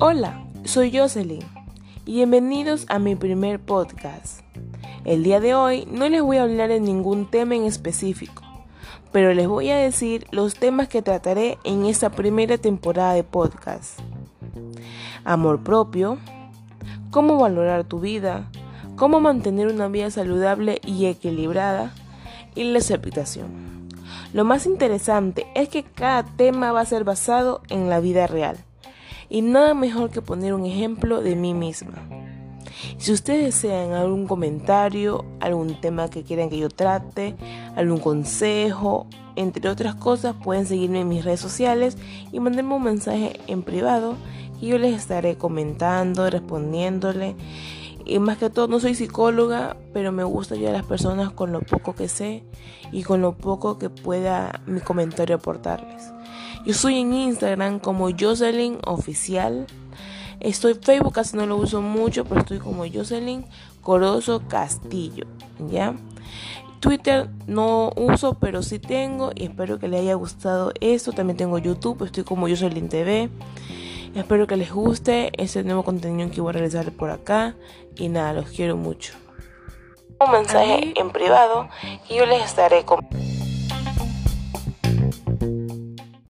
Hola, soy Jocelyn y bienvenidos a mi primer podcast. El día de hoy no les voy a hablar de ningún tema en específico, pero les voy a decir los temas que trataré en esta primera temporada de podcast. Amor propio, cómo valorar tu vida, cómo mantener una vida saludable y equilibrada y la aceptación. Lo más interesante es que cada tema va a ser basado en la vida real y nada mejor que poner un ejemplo de mí misma. Si ustedes desean algún comentario, algún tema que quieran que yo trate, algún consejo, entre otras cosas, pueden seguirme en mis redes sociales y mandarme un mensaje en privado y yo les estaré comentando, respondiéndole. Y más que todo, no soy psicóloga, pero me gusta ayudar a las personas con lo poco que sé y con lo poco que pueda mi comentario aportarles. Yo estoy en Instagram como Jocelyn Oficial. Estoy Facebook casi no lo uso mucho, pero estoy como Jocelyn Corozo Castillo, ¿ya? Twitter no uso, pero sí tengo y espero que les haya gustado esto. También tengo YouTube, estoy como Jocelyn TV. Espero que les guste ese nuevo contenido que voy a realizar por acá. Y nada, los quiero mucho. Un mensaje en privado y yo les estaré comentando.